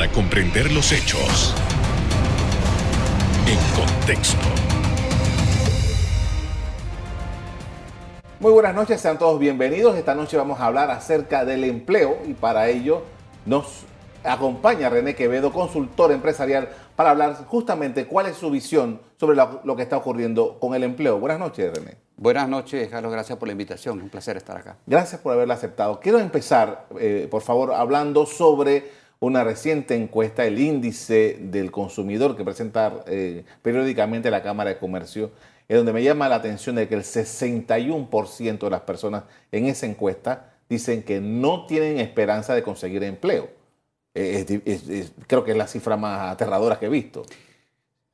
para comprender los hechos en contexto. Muy buenas noches, sean todos bienvenidos. Esta noche vamos a hablar acerca del empleo y para ello nos acompaña René Quevedo, consultor empresarial, para hablar justamente cuál es su visión sobre lo, que está ocurriendo con el empleo. Buenas noches, René. Buenas noches, Carlos. Gracias por la invitación. Es un placer estar acá. Gracias por haberla aceptado. Quiero empezar, eh, por favor, hablando sobre una reciente encuesta, el índice del consumidor que presenta eh, periódicamente la Cámara de Comercio, en donde me llama la atención de que el 61% de las personas en esa encuesta dicen que no tienen esperanza de conseguir empleo. Eh, creo que es la cifra más aterradora que he visto.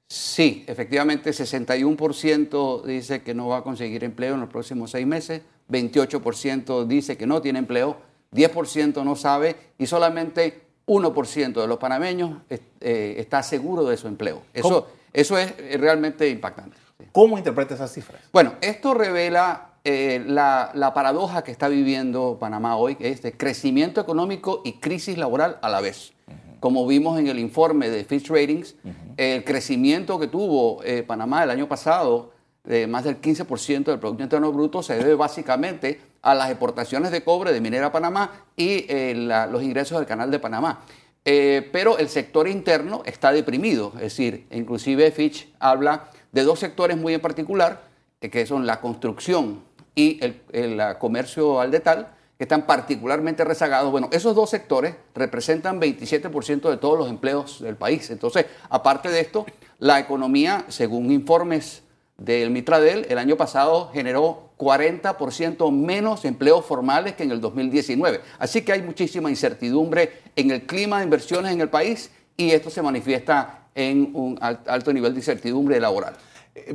Sí, efectivamente, 61% dice que no va a conseguir empleo en los próximos seis meses, 28% dice que no tiene empleo, 10% no sabe y solamente 1% de los panameños eh, está seguro de su empleo. Eso, eso es realmente impactante. ¿Cómo interpreta esas cifras? Bueno, esto revela eh, la, paradoja que está viviendo Panamá hoy, que es de crecimiento económico y crisis laboral a la vez. Como vimos en el informe de Fitch Ratings, el crecimiento que tuvo eh, Panamá el año pasado, de más del 15% del Producto Interno Bruto, se debe básicamente a las exportaciones de cobre de Minera Panamá y eh, los ingresos del Canal de Panamá. pero el sector interno está deprimido, es decir, inclusive Fitch habla de dos sectores muy en particular, que son la construcción y el, comercio al detal, que están particularmente rezagados. Bueno, esos dos sectores representan 27% de todos los empleos del país. Entonces, aparte de esto, la economía, según informes del Mitradel, el año pasado generó 40% menos empleos formales que en el 2019. Así que hay muchísima incertidumbre en el clima de inversiones en el país y esto se manifiesta en un alto nivel de incertidumbre laboral.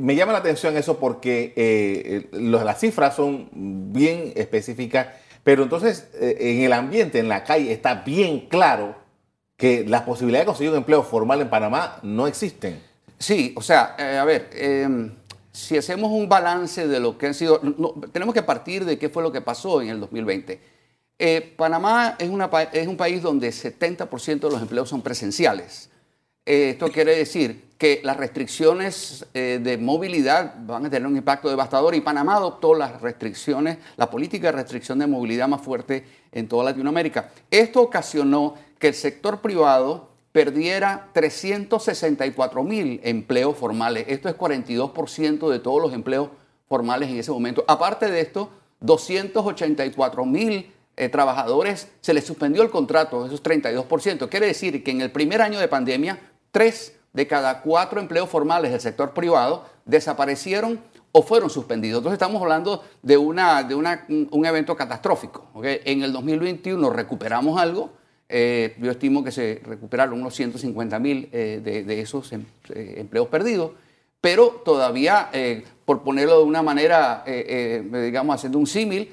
Me llama la atención eso porque eh, las cifras son bien específicas, pero entonces eh, en el ambiente, en la calle, está bien claro que las posibilidades de conseguir un empleo formal en Panamá no existen. Sí, o sea, eh, a ver, em, si hacemos un balance de lo que han sido, tenemos que partir de qué fue lo que pasó en el 2020. Panamá es, un país donde 70% de los empleos son presenciales. esto quiere decir que las restricciones eh, de movilidad van a tener un impacto devastador y Panamá adoptó las restricciones, la política de restricción de movilidad más fuerte en toda Latinoamérica. Esto ocasionó que el sector privado perdiera 364 mil empleos formales. Esto es 42% de todos los empleos formales en ese momento. Aparte de esto, 284 mil eh, trabajadores se les suspendió el contrato, eso es 32%. Quiere decir que en el primer año de pandemia, tres de cada cuatro empleos formales del sector privado desaparecieron o fueron suspendidos. Entonces estamos hablando de, una, de un evento catastrófico. En el 2021 recuperamos algo. Eh, yo estimo que se recuperaron unos 150 mil eh, de, esos em, eh, empleos perdidos, pero todavía, por ponerlo de una manera, digamos, haciendo un símil,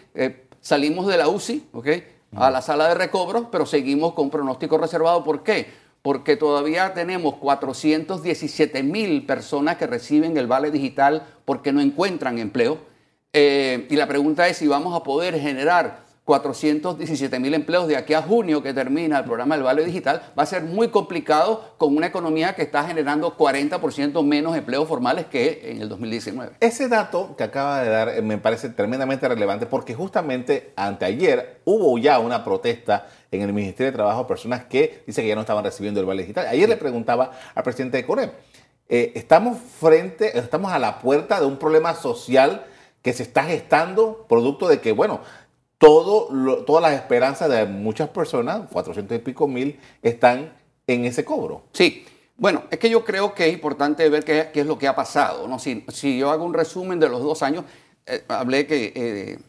salimos de la UCI a la sala de recobro, pero seguimos con pronóstico reservado. ¿Por qué? porque todavía tenemos 417 mil personas que reciben el vale digital porque no encuentran empleo. Y la pregunta es si vamos a poder generar 417 mil empleos de aquí a junio que termina el programa del Vale Digital, va a ser muy complicado con una economía que está generando 40% menos empleos formales que en el 2019. Ese dato que acaba de dar eh, me parece tremendamente relevante porque justamente anteayer hubo ya una protesta en el Ministerio de Trabajo, personas que dicen que ya no estaban recibiendo el Vale Digital. Ayer le preguntaba al presidente de Corem, eh, estamos frente, estamos a la puerta de un problema social que se está gestando producto de que, bueno, todo todas las esperanzas de muchas personas, 400 y pico mil, están en ese cobro. Sí. Bueno, es que yo creo que es importante ver qué, es lo que ha pasado. ¿no? Si, yo hago un resumen de los dos años, eh, hablé que eh,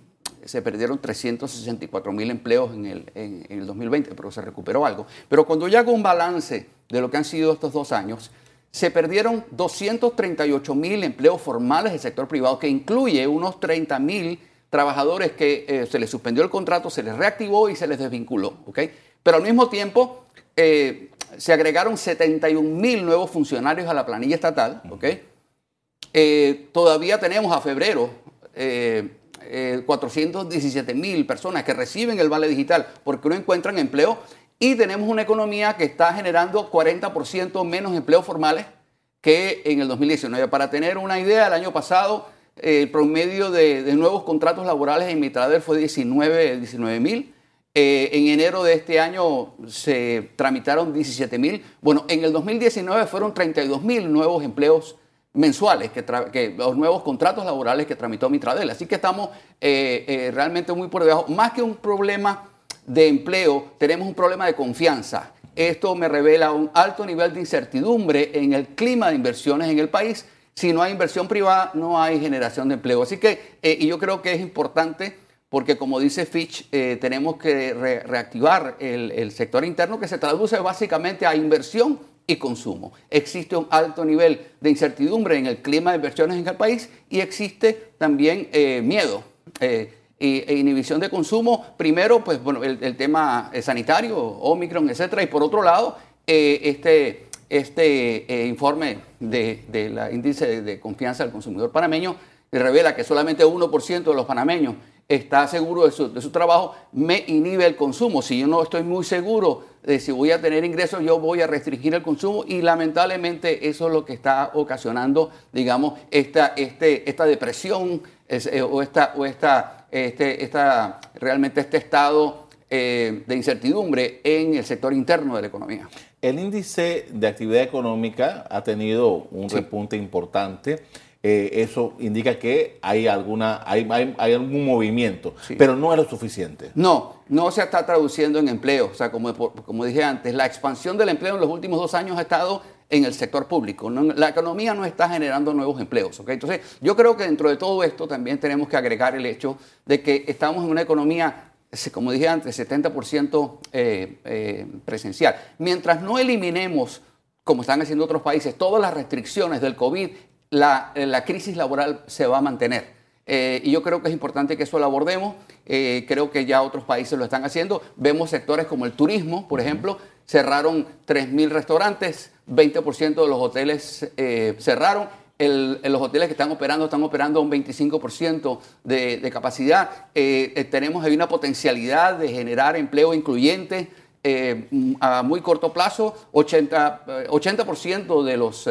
se perdieron 364 mil empleos en el, en, el 2020, pero se recuperó algo. Pero cuando yo hago un balance de lo que han sido estos dos años, se perdieron 238 mil empleos formales del sector privado, que incluye unos 30 mil trabajadores que eh, se les suspendió el contrato, se les reactivó y se les desvinculó. ¿okay? Pero al mismo tiempo eh, se agregaron 71 mil nuevos funcionarios a la planilla estatal. ¿okay? Eh, todavía tenemos a febrero 417 mil personas que reciben el vale digital porque no encuentran empleo y tenemos una economía que está generando 40% menos empleos formales que en el 2019. Para tener una idea, el año pasado el promedio de, nuevos contratos laborales en Mitrader fue 19 mil. Eh, en enero de este año se tramitaron 17 mil. Bueno, en el 2019 fueron 32 mil nuevos empleos mensuales, que, los nuevos contratos laborales que tramitó Mitradel. Así que estamos eh, eh, realmente muy por debajo. Más que un problema de empleo, tenemos un problema de confianza. Esto me revela un alto nivel de incertidumbre en el clima de inversiones en el país. Si no hay inversión privada, no hay generación de empleo. Así que, y yo creo que es importante porque como dice Fitch, eh, tenemos que reactivar el, sector interno que se traduce básicamente a inversión y consumo. Existe un alto nivel de incertidumbre en el clima de inversiones en el país y existe también eh, miedo. Eh, e inhibición de consumo, primero, pues bueno, el, tema sanitario, Omicron, etcétera, y por otro lado, este, este informe del de, índice de confianza del consumidor panameño revela que solamente 1% de los panameños está seguro de su, trabajo, me inhibe el consumo. Si yo no estoy muy seguro de si voy a tener ingresos, yo voy a restringir el consumo y lamentablemente eso es lo que está ocasionando, digamos, esta, este, esta depresión eh, o, esta, o esta, este, esta, realmente este estado eh, de incertidumbre en el sector interno de la economía. El índice de actividad económica ha tenido un repunte importante. Eh, eso indica que hay alguna hay, hay, algún movimiento, pero no es lo suficiente. No, no se está traduciendo en empleo. O sea, como, como dije antes, la expansión del empleo en los últimos dos años ha estado en el sector público. la economía no está generando nuevos empleos. Entonces, yo creo que dentro de todo esto también tenemos que agregar el hecho de que estamos en una economía, como dije antes, 70% eh, eh, presencial. Mientras no eliminemos como están haciendo otros países, todas las restricciones del COVID la, la crisis laboral se va a mantener. Eh, y yo creo que es importante que eso lo abordemos. Eh, creo que ya otros países lo están haciendo. Vemos sectores como el turismo, por ejemplo, cerraron 3.000 restaurantes, 20% de los hoteles eh, cerraron. Los hoteles que están operando están operando a un 25% de, de, capacidad. tenemos ahí una potencialidad de generar empleo incluyente a muy corto plazo. 80%, 80 de los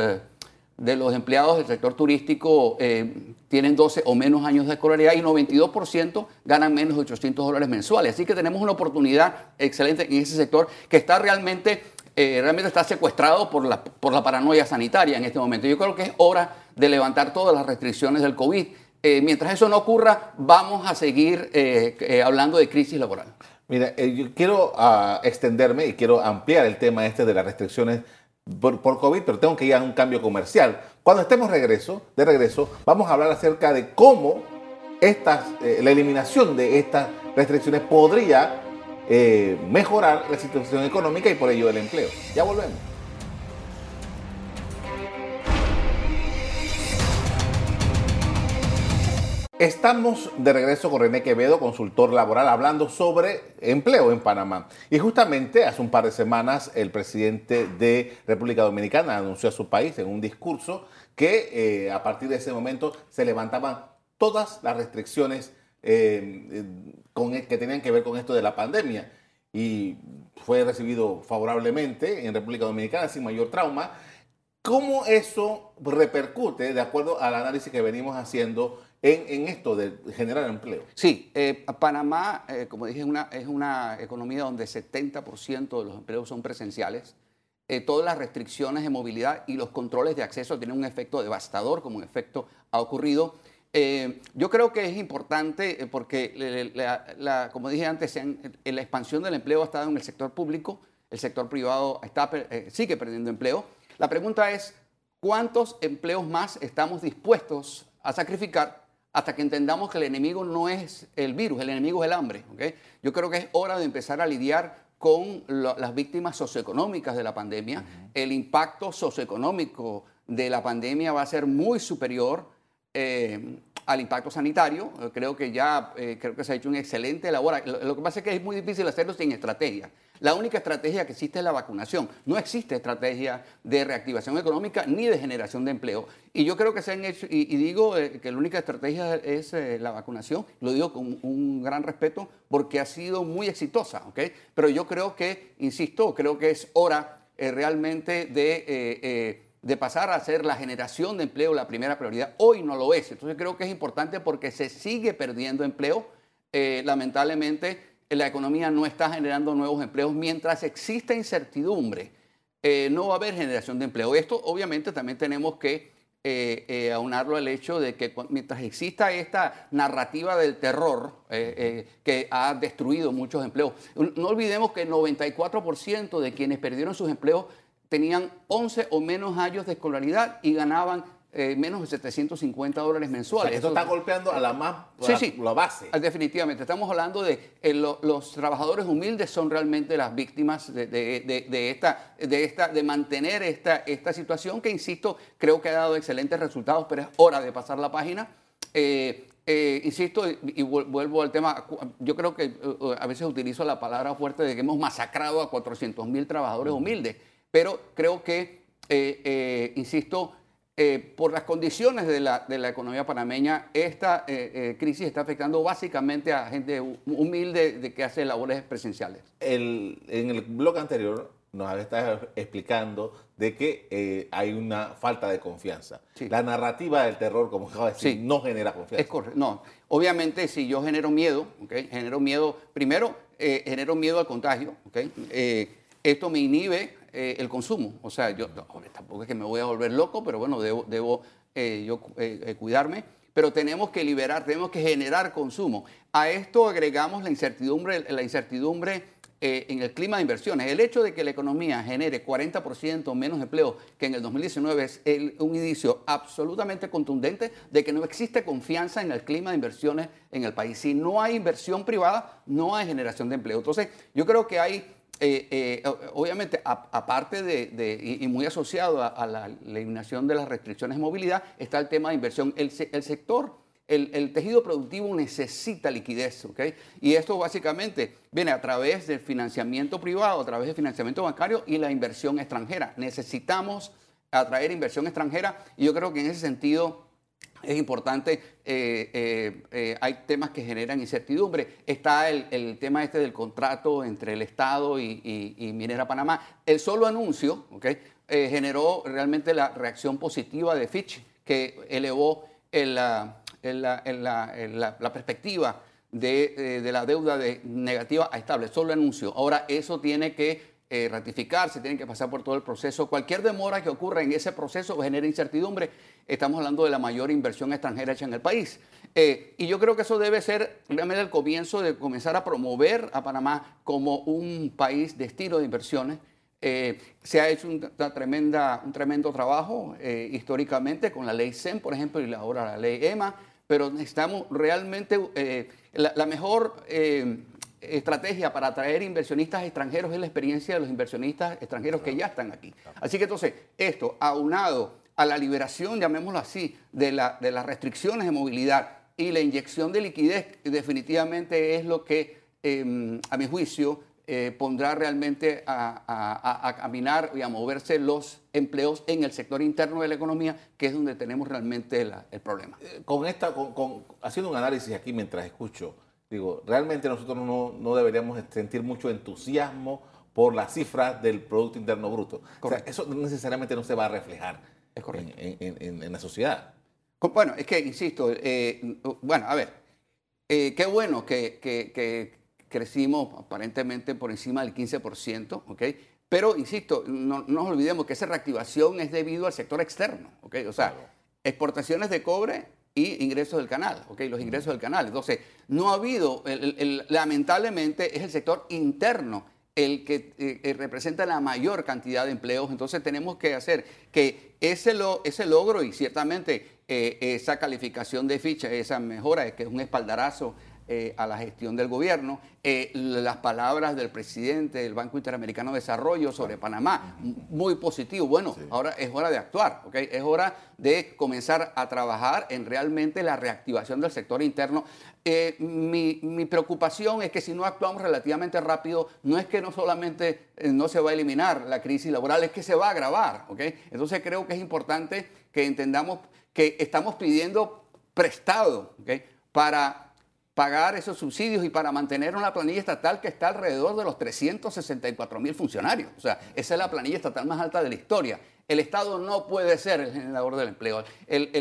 de los empleados del sector turístico eh, tienen 12 o menos años de escolaridad y 92% ganan menos de 800 dólares mensuales. Así que tenemos una oportunidad excelente en ese sector que está realmente, eh, realmente está secuestrado por la, por la paranoia sanitaria en este momento. Yo creo que es hora de levantar todas las restricciones del COVID. Eh, mientras eso no ocurra, vamos a seguir hablando de crisis laboral. Mira, yo quiero ah, extenderme y quiero ampliar el tema este de las restricciones por, COVID, pero tengo que ir a un cambio comercial. Cuando estemos regreso, de regreso, vamos a hablar acerca de cómo estas, eh, la eliminación de estas restricciones podría eh, mejorar la situación económica y por ello el empleo. Ya volvemos. Estamos de regreso con René Quevedo, consultor laboral, hablando sobre empleo en Panamá. Y justamente hace un par de semanas el presidente de República Dominicana anunció a su país en un discurso que eh, a partir de ese momento se levantaban todas las restricciones eh, con, que tenían que ver con esto de la pandemia. Y fue recibido favorablemente en República Dominicana sin mayor trauma. ¿Cómo eso repercute, de acuerdo al análisis que venimos haciendo, en, esto de generar empleo. Sí, eh, Panamá, eh, como dije, es una, es una economía donde 70% de los empleos son presenciales. Eh, todas las restricciones de movilidad y los controles de acceso tienen un efecto devastador, como un efecto ha ocurrido. Yo creo que es importante porque, la, como dije antes, la expansión del empleo ha estado en el sector público, el sector privado está, sigue perdiendo empleo. La pregunta es, ¿cuántos empleos más estamos dispuestos a sacrificar hasta que entendamos que el enemigo no es el virus, el enemigo es el hambre. Yo creo que es hora de empezar a lidiar con las víctimas socioeconómicas de la pandemia. El impacto socioeconómico de la pandemia va a ser muy superior eh, al impacto sanitario. Creo que ya eh, creo que se ha hecho un excelente labor. Lo, que pasa es que es muy difícil hacerlo sin estrategia. La única estrategia que existe es la vacunación. No existe estrategia de reactivación económica ni de generación de empleo. Y yo creo que se han hecho, y, digo eh, que la única estrategia es eh, la vacunación, lo digo con un gran respeto porque ha sido muy exitosa, ¿ok? Pero yo creo que, insisto, creo que es hora realmente de de pasar a ser la generación de empleo la primera prioridad. Hoy no lo es. Entonces creo que es importante porque se sigue perdiendo empleo. Eh, lamentablemente la economía no está generando nuevos empleos mientras exista incertidumbre. Eh, no va a haber generación de empleo. Esto obviamente también tenemos que eh, aunarlo al hecho de que mientras exista esta narrativa del terror que ha destruido muchos empleos, no olvidemos que el 94% de quienes perdieron sus empleos tenían 11 o menos años de escolaridad y ganaban eh, menos de 750 dólares mensuales. esto está golpeando a la más sí, sí, la base. Ah, definitivamente. Estamos hablando de eh, los trabajadores humildes son realmente las víctimas de, esta, de esta, de mantener esta, esta situación que, insisto, creo que ha dado excelentes resultados, pero es hora de pasar la página. Eh, insisto, y, vuelvo al tema, yo creo que a veces utilizo la palabra fuerte de que hemos masacrado a 400 mil trabajadores humildes. Pero creo que, eh, eh, insisto, eh, por las condiciones de la, economía panameña, esta crisis está afectando básicamente a gente humilde de que hace labores presenciales. en el blog anterior nos estado explicando de que hay una falta de confianza. La narrativa del terror, como acaba de decir, no genera confianza. Es correcto. No, obviamente si yo genero miedo, ¿okay? genero miedo, primero genero miedo al contagio, ¿okay? esto me inhibe eh, el consumo. O sea, yo tampoco es que me voy a volver loco, pero bueno, debo, debo eh, yo eh, cuidarme. Pero tenemos que liberar, tenemos que generar consumo. A esto agregamos la incertidumbre, la incertidumbre en el clima de inversiones. El hecho de que la economía genere 40% menos empleo que en el 2019 es un indicio absolutamente contundente de que no existe confianza en el clima de inversiones en el país. Si no hay inversión privada, no hay generación de empleo. Entonces, yo creo que hay eh, eh, obviamente, aparte de, y, muy asociado a, la eliminación de las restricciones de movilidad, está el tema de inversión. El, sector, el, tejido productivo necesita liquidez, ¿ok? Y esto básicamente viene a través del financiamiento privado, a través del financiamiento bancario y la inversión extranjera. Necesitamos atraer inversión extranjera y yo creo que en ese sentido es importante, eh, eh, eh, hay temas que generan incertidumbre. Está el, tema este del contrato entre el Estado y, Minera Panamá. El solo anuncio generó realmente la reacción positiva de Fitch, que elevó la, perspectiva de, de, la deuda de negativa a estable. Solo anuncio. Ahora eso tiene que eh, ratificarse, tienen que pasar por todo el proceso. Cualquier demora que ocurra en ese proceso genera incertidumbre. Estamos hablando de la mayor inversión extranjera hecha en el país. Eh, y yo creo que eso debe ser realmente el comienzo de comenzar a promover a Panamá como un país de estilo de inversiones. Eh, se ha hecho una tremenda, un tremendo trabajo históricamente con la ley SEM, por ejemplo, y ahora la ley EMA, pero necesitamos realmente la, la, mejor estrategia para atraer inversionistas extranjeros es la experiencia de los inversionistas extranjeros que ya están aquí. Así que entonces, esto aunado a la liberación, llamémoslo así, de, la, de las restricciones de movilidad y la inyección de liquidez, definitivamente es lo que, em, a mi juicio, eh, pondrá realmente a, caminar y a moverse los empleos en el sector interno de la economía, que es donde tenemos realmente el problema. Eh, con esta, con, haciendo un análisis aquí mientras escucho, Digo, realmente nosotros no, deberíamos sentir mucho entusiasmo por las cifras del Producto Interno Bruto. O sea, eso necesariamente no se va a reflejar en, la sociedad. Bueno, es que, insisto, eh, bueno, a ver, eh, qué bueno que, crecimos aparentemente por encima del 15%, ¿ok? Pero, insisto, no, nos olvidemos que esa reactivación es debido al sector externo, ¿ok? O sea, exportaciones de cobre y ingresos del canal, ¿ok? Los ingresos del canal. Entonces, no ha habido, lamentablemente es el sector interno el que eh, representa la mayor cantidad de empleos. Entonces tenemos que hacer que ese, lo, ese logro y ciertamente eh, esa calificación de ficha, esa mejora, que es un espaldarazo eh, a la gestión del gobierno. Eh, las palabras del presidente del Banco Interamericano de Desarrollo sobre Panamá, muy positivo. Bueno, ahora es hora de actuar, ¿ok? Es hora de comenzar a trabajar en realmente la reactivación del sector interno. Eh, mi, mi, preocupación es que si no actuamos relativamente rápido, no es que no solamente no se va a eliminar la crisis laboral, es que se va a agravar, ¿ok? Entonces creo que es importante que entendamos que estamos pidiendo prestado, ¿ok? Para pagar esos subsidios y para mantener una planilla estatal que está alrededor de los 364 mil funcionarios. O sea, esa es la planilla estatal más alta de la historia. El Estado no puede ser el generador del empleo. El,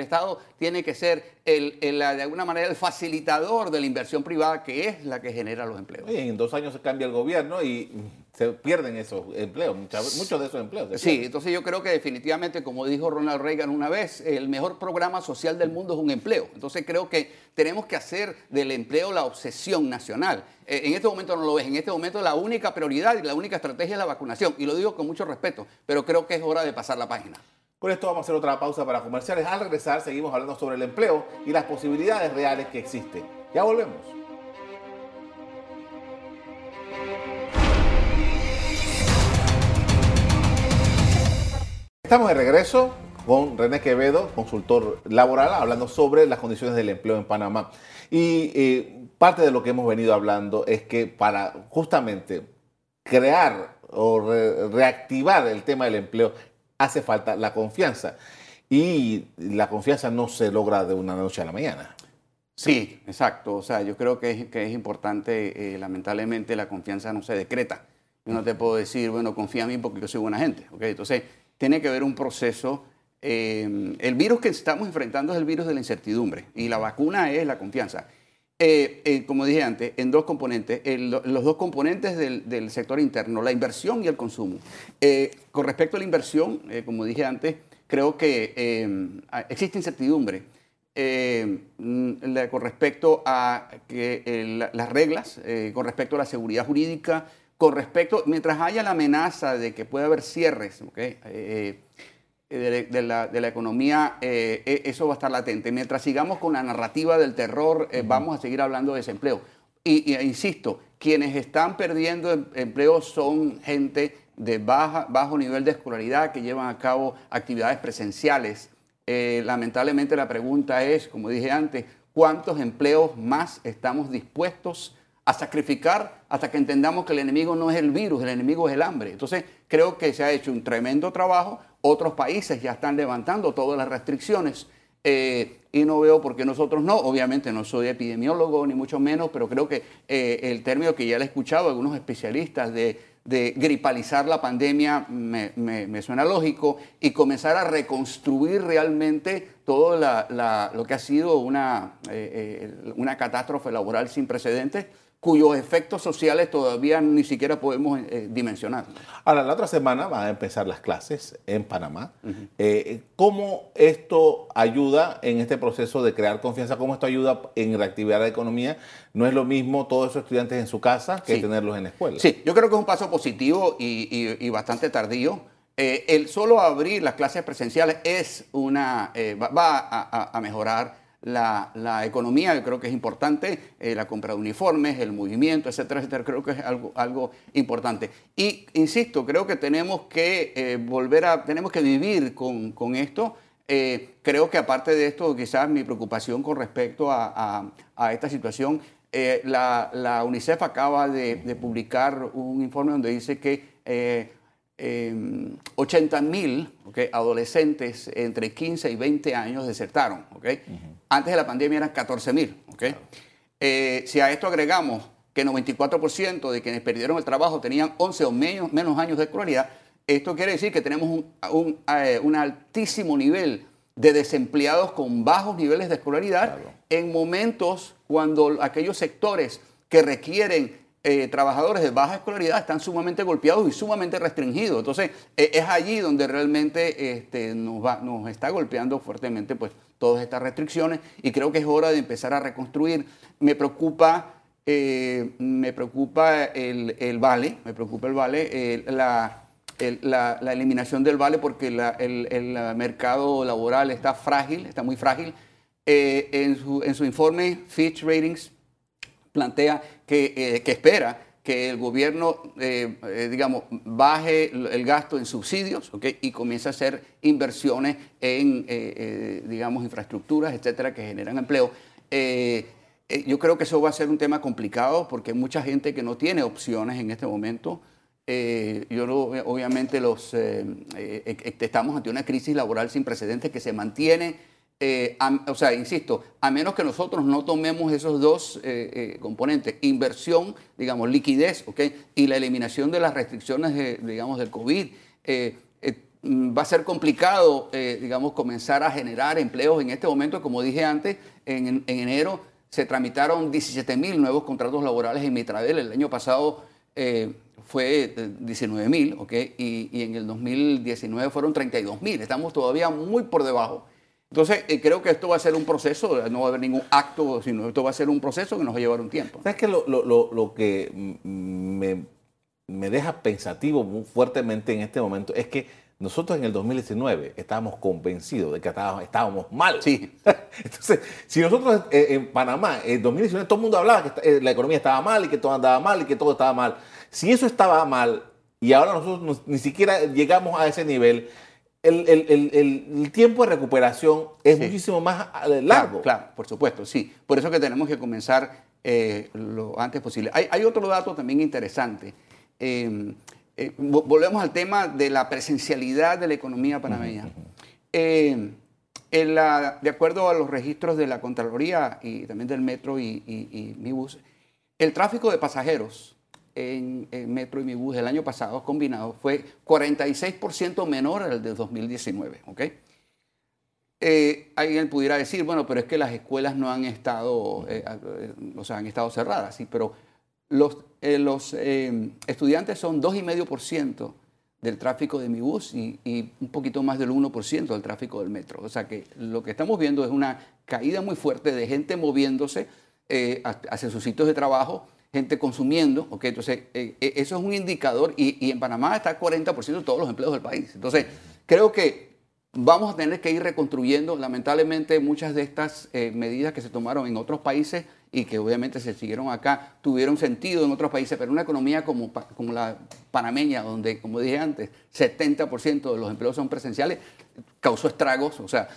Estado tiene que ser, de alguna manera, el facilitador de la inversión privada, que es la que genera los empleos. en dos años se cambia el gobierno y se pierden esos empleos, muchos de esos empleos. Sí, entonces yo creo que definitivamente, como dijo Ronald Reagan una vez, el mejor programa social del mundo es un empleo. Entonces creo que tenemos que hacer del empleo la obsesión nacional. Eh, en este momento no lo ves, en este momento la única prioridad y la única estrategia es la vacunación. Y lo digo con mucho respeto, pero creo que es hora de pasar la página. Por esto vamos a hacer otra pausa para comerciales. Al regresar seguimos hablando sobre el empleo y las posibilidades reales que existen. Ya volvemos. Estamos de regreso con René Quevedo, consultor laboral, hablando sobre las condiciones del empleo en Panamá. Y eh, parte de lo que hemos venido hablando es que para justamente crear o reactivar el tema del empleo hace falta la confianza. Y la confianza no se logra de una noche a la mañana. Sí, exacto. O sea, yo creo que es, importante, eh, lamentablemente la confianza no se decreta. Yo no te puedo decir, bueno, confía en mí porque yo soy buena gente. ¿okay? Entonces, tiene que haber un proceso. Eh, el virus que estamos enfrentando es el virus de la incertidumbre y la vacuna es la confianza. Eh, eh, como dije antes, en dos componentes, los dos componentes del, sector interno, la inversión y el consumo. con respecto a la inversión, como dije antes, creo que existe incertidumbre con respecto a las reglas, con respecto a la seguridad jurídica, con respecto, mientras haya la amenaza de que puede haber cierres eh, eh, de, la, economía, eh, e, eso va a estar latente. Mientras sigamos con la narrativa del terror, vamos a seguir hablando de desempleo. Y, insisto, quienes están perdiendo em, empleo son gente de baja, bajo nivel de escolaridad que llevan a cabo actividades presenciales. lamentablemente la pregunta es, como dije antes, ¿cuántos empleos más estamos dispuestos a sacrificar hasta que entendamos que el enemigo no es el virus, el enemigo es el hambre. Entonces, creo que se ha hecho un tremendo trabajo. Otros países ya están levantando todas las restricciones eh, y no veo por qué nosotros no. Obviamente no soy epidemiólogo ni mucho menos, pero creo que eh, el término que ya le he escuchado a algunos especialistas de, gripalizar la pandemia me, suena lógico y comenzar a reconstruir realmente todo lo que ha sido una, eh, una catástrofe laboral sin precedentes cuyos efectos sociales todavía ni siquiera podemos eh, dimensionar. Ahora, la otra semana van a empezar las clases en Panamá. Eh, ¿Cómo esto ayuda en este proceso de crear confianza? ¿Cómo esto ayuda en reactivar la economía? No es lo mismo todos esos estudiantes en su casa que tenerlos en la escuela. Sí, yo creo que es un paso positivo y, bastante tardío. Eh, el solo abrir las clases presenciales es una, va, a mejorar la, economía, yo creo que es importante, eh, la compra de uniformes, el movimiento, etcétera, etcétera, creo que es algo, algo importante. Y insisto, creo que tenemos que eh, volver a, tenemos que vivir con, esto. Eh, creo que aparte de esto, quizás mi preocupación con respecto a, esta situación, la, UNICEF acaba de, de, publicar un informe donde dice que 80 em, mil adolescentes entre 15 y 20 años desertaron. Okay? Antes de la pandemia eran 14 mil. Eh, si a esto agregamos que 94% de quienes perdieron el trabajo tenían 11 o menos, menos años de escolaridad, esto quiere decir que tenemos un, eh, altísimo nivel de desempleados con bajos niveles de escolaridad en momentos cuando aquellos sectores que requieren eh, trabajadores de baja escolaridad están sumamente golpeados y sumamente restringidos. Entonces, eh, es allí donde realmente este, nos, va, nos está golpeando fuertemente pues, todas estas restricciones y creo que es hora de empezar a reconstruir. Me preocupa, eh, me preocupa el, vale, me preocupa el vale, la, la, eliminación del vale porque el, el, mercado laboral está frágil, está muy frágil. en, su, en su informe Fitch Ratings plantea que, eh, que espera que el gobierno, eh, eh, digamos, baje el gasto en subsidios y comience a hacer inversiones en, digamos, infraestructuras, etcétera, que generan empleo. yo creo que eso va a ser un tema complicado porque hay mucha gente que no tiene opciones en este momento. yo obviamente los, estamos ante una crisis laboral sin precedentes que se mantiene eh, o sea, insisto, a menos que nosotros no tomemos esos dos eh, eh, componentes, inversión, digamos, liquidez, ¿ok? Y la eliminación de las restricciones, digamos, del COVID, va a ser complicado, digamos, comenzar a generar empleos en este momento. Como dije antes, en, enero se tramitaron 17 mil nuevos contratos laborales en Mitradel. El año pasado fue 19 mil, ¿ok? Y, y, en el 2019 fueron 32 mil. Estamos todavía muy por debajo. Entonces, eh, creo que esto va a ser un proceso, no va a haber ningún acto, sino esto va a ser un proceso que nos va a llevar un tiempo. ¿Sabes que lo, que me, deja pensativo muy fuertemente en este momento es que nosotros en el 2019 estábamos convencidos de que estábamos, mal. Sí. Entonces, si nosotros eh, en Panamá, en 2019, todo el mundo hablaba que eh, la economía estaba mal y que todo andaba mal y que todo estaba mal. Si eso estaba mal y ahora nosotros ni siquiera llegamos a ese nivel, el, tiempo de recuperación es muchísimo más eh, largo. Claro, por supuesto, sí. Por eso que tenemos que comenzar eh, lo antes posible. Hay, otro dato también interesante. Em, eh, volvemos al tema de la presencialidad de la economía panameña. Em, de acuerdo a los registros de la Contraloría y también del Metro y, y, y bus, el tráfico de pasajeros en, Metro y Mi Bus el año pasado combinado fue 46% menor al de 2019. ¿ok? Eh, alguien pudiera decir, bueno, pero es que las escuelas no han estado, eh, eh, o sea, han estado cerradas, sí, pero los, los estudiantes son 2,5% del tráfico de mi bus y, y, un poquito más del 1% del tráfico del metro. O sea que lo que estamos viendo es una caída muy fuerte de gente moviéndose hacia sus sitios de trabajo gente consumiendo, ¿ok? Entonces, eh, eh, eso es un indicador y, en Panamá está 40% de todos los empleos del país. Entonces, creo que vamos a tener que ir reconstruyendo, lamentablemente, muchas de estas eh, medidas que se tomaron en otros países y que obviamente se siguieron acá, tuvieron sentido en otros países, pero una economía como, como la panameña, donde, como dije antes, 70% de los empleos son presenciales, causó estragos, o sea,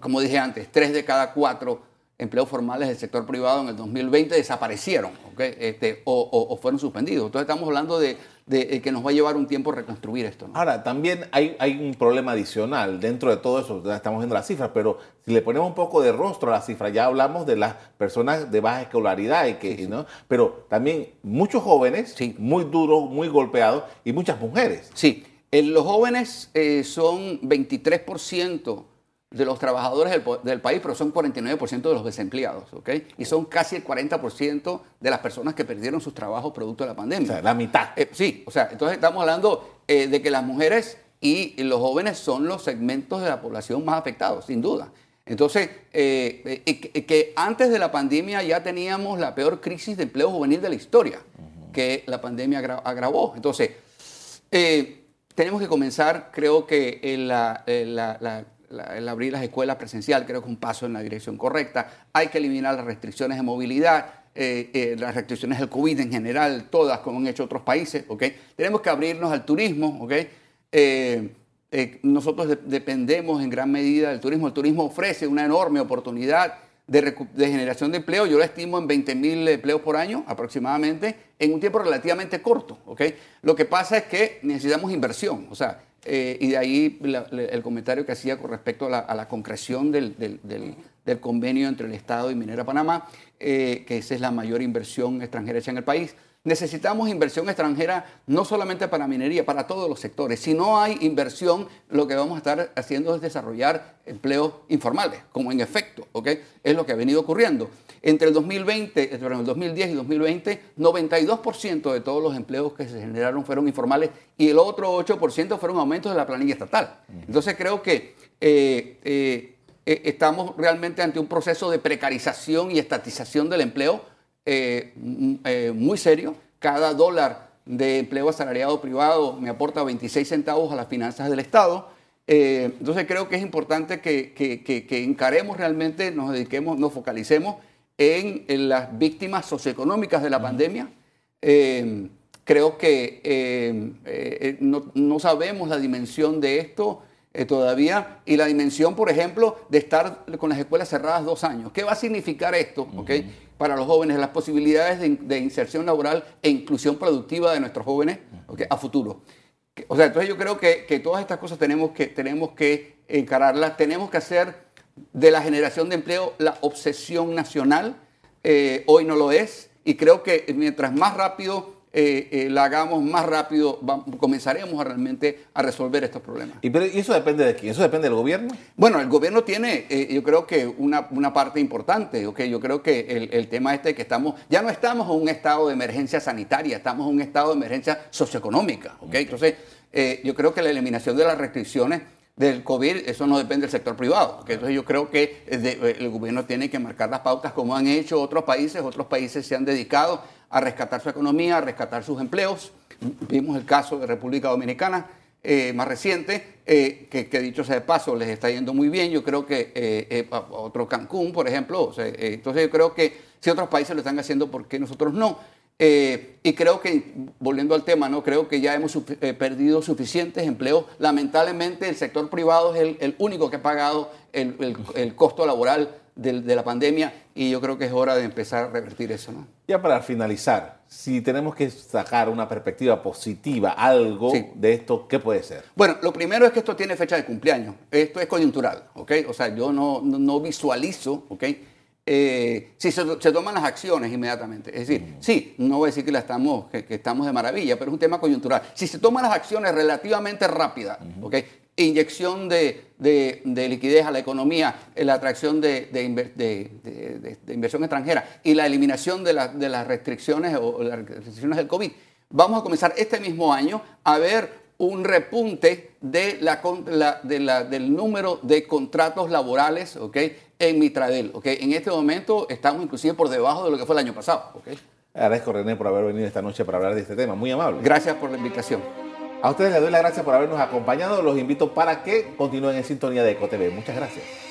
como dije antes, tres de cada cuatro empleos formales del sector privado en el 2020 desaparecieron este, o, fueron suspendidos. Entonces estamos hablando de, que nos va a llevar un tiempo reconstruir esto. Ahora, también hay, hay, un problema adicional dentro de todo eso, estamos viendo las cifras, pero si le ponemos un poco de rostro a las cifras, ya hablamos de las personas de baja escolaridad, y que, ¿no? pero también muchos jóvenes, muy duros, muy golpeados, y muchas mujeres. Sí, los jóvenes eh, son 23% de los trabajadores del, país, pero son 49% de los desempleados, ¿ok? Y son casi el 40% de las personas que perdieron sus trabajos producto de la pandemia. O sea, la mitad. Eh, sí, o sea, entonces estamos hablando eh, de que las mujeres y los jóvenes son los segmentos de la población más afectados, sin duda. Entonces, eh, que, antes de la pandemia ya teníamos la peor crisis de empleo juvenil de la historia, que la pandemia agravó. Entonces, tenemos que comenzar, creo que la el abrir las escuelas presencial creo que es un paso en la dirección correcta. Hay que eliminar las restricciones de movilidad, eh, eh, las restricciones del COVID en general, todas como han hecho otros países. ¿okay? Tenemos que abrirnos al turismo. ¿okay? Eh, nosotros dependemos en gran medida del turismo. El turismo ofrece una enorme oportunidad de, de generación de empleo. Yo lo estimo en 20 mil empleos por año aproximadamente en un tiempo relativamente corto. ¿okay? Lo que pasa es que necesitamos inversión. O sea, eh, y de ahí el comentario que hacía con respecto a la, concreción del, convenio entre el Estado y Minera Panamá, eh, que esa es la mayor inversión extranjera hecha en el país. Necesitamos inversión extranjera no solamente para minería, para todos los sectores. Si no hay inversión, lo que vamos a estar haciendo es desarrollar empleos informales, como en efecto, ¿ok? Es lo que ha venido ocurriendo. Entre el 2020, entre el 2010 y 2020, 92% de todos los empleos que se generaron fueron informales y el otro 8% fueron aumentos de la planilla estatal. Entonces creo que eh, eh, eh, estamos realmente ante un proceso de precarización y estatización del empleo eh, eh, muy serio. Cada dólar de empleo asalariado privado me aporta 26 centavos a las finanzas del Estado. Eh, entonces creo que es importante que, encaremos realmente, nos dediquemos, nos focalicemos en, en las víctimas socioeconómicas de la pandemia. Eh, creo que eh, eh, no, no sabemos la dimensión de esto. Eh, todavía y la dimensión, por ejemplo, de estar con las escuelas cerradas dos años. ¿Qué va a significar esto okay, para los jóvenes? Las posibilidades de, inserción laboral e inclusión productiva de nuestros jóvenes a futuro. O sea, entonces yo creo que, que, todas estas cosas tenemos que, tenemos que encararlas, tenemos que hacer de la generación de empleo la obsesión nacional. Eh, hoy no lo es y creo que mientras más rápido eh, eh, la hagamos más rápido, vamos, comenzaremos a realmente a resolver estos problemas. ¿Y, pero, ¿Y, eso depende de quién? ¿Eso depende del gobierno? Bueno, el gobierno tiene, eh, yo creo que una, una, parte importante, ¿okay? yo creo que el, el, tema este que estamos, ya no estamos en un estado de emergencia sanitaria, estamos en un estado de emergencia socioeconómica, ¿okay? okay. Entonces, eh, yo creo que la eliminación de las restricciones del COVID, eso no depende del sector privado. Entonces yo creo que el gobierno tiene que marcar las pautas como han hecho otros países. Otros países se han dedicado a rescatar su economía, a rescatar sus empleos. Vimos el caso de República Dominicana eh, más reciente, eh, que, dicho sea de paso, les está yendo muy bien. Yo creo que eh, otro Cancún, por ejemplo. Entonces yo creo que si otros países lo están haciendo, ¿por qué nosotros no? Y creo que, volviendo al tema, no creo que ya hemos perdido suficientes empleos. Lamentablemente, el sector privado es el, único que ha pagado el costo laboral de, de, la pandemia y yo creo que es hora de empezar a revertir eso. ¿no? Ya para finalizar, si tenemos que sacar una perspectiva positiva, algo sí. de esto, ¿qué puede ser? Bueno, lo primero es que esto tiene fecha de cumpleaños. Esto es coyuntural, ¿ok? O sea, yo no, no, no visualizo, ¿ok? Eh, si se, se, toman las acciones inmediatamente. Es decir, sí, no voy a decir que, la estamos, que, que, estamos de maravilla, pero es un tema coyuntural. Si se toman las acciones relativamente rápidas. ¿okay? Inyección de, de, de, liquidez a la economía, la atracción de, de, inversión extranjera y la eliminación de, la, las restricciones o las restricciones del COVID, vamos a comenzar este mismo año a ver un repunte de la, la, de la, del número de contratos laborales ¿okay? en Mitradel. ¿okay? En este momento estamos inclusive por debajo de lo que fue el año pasado. ¿okay? Agradezco, René, por haber venido esta noche para hablar de este tema. Muy amable. Gracias por la invitación. A ustedes les doy las gracias por habernos acompañado. Los invito para que continúen en sintonía de EcoTV. Muchas gracias.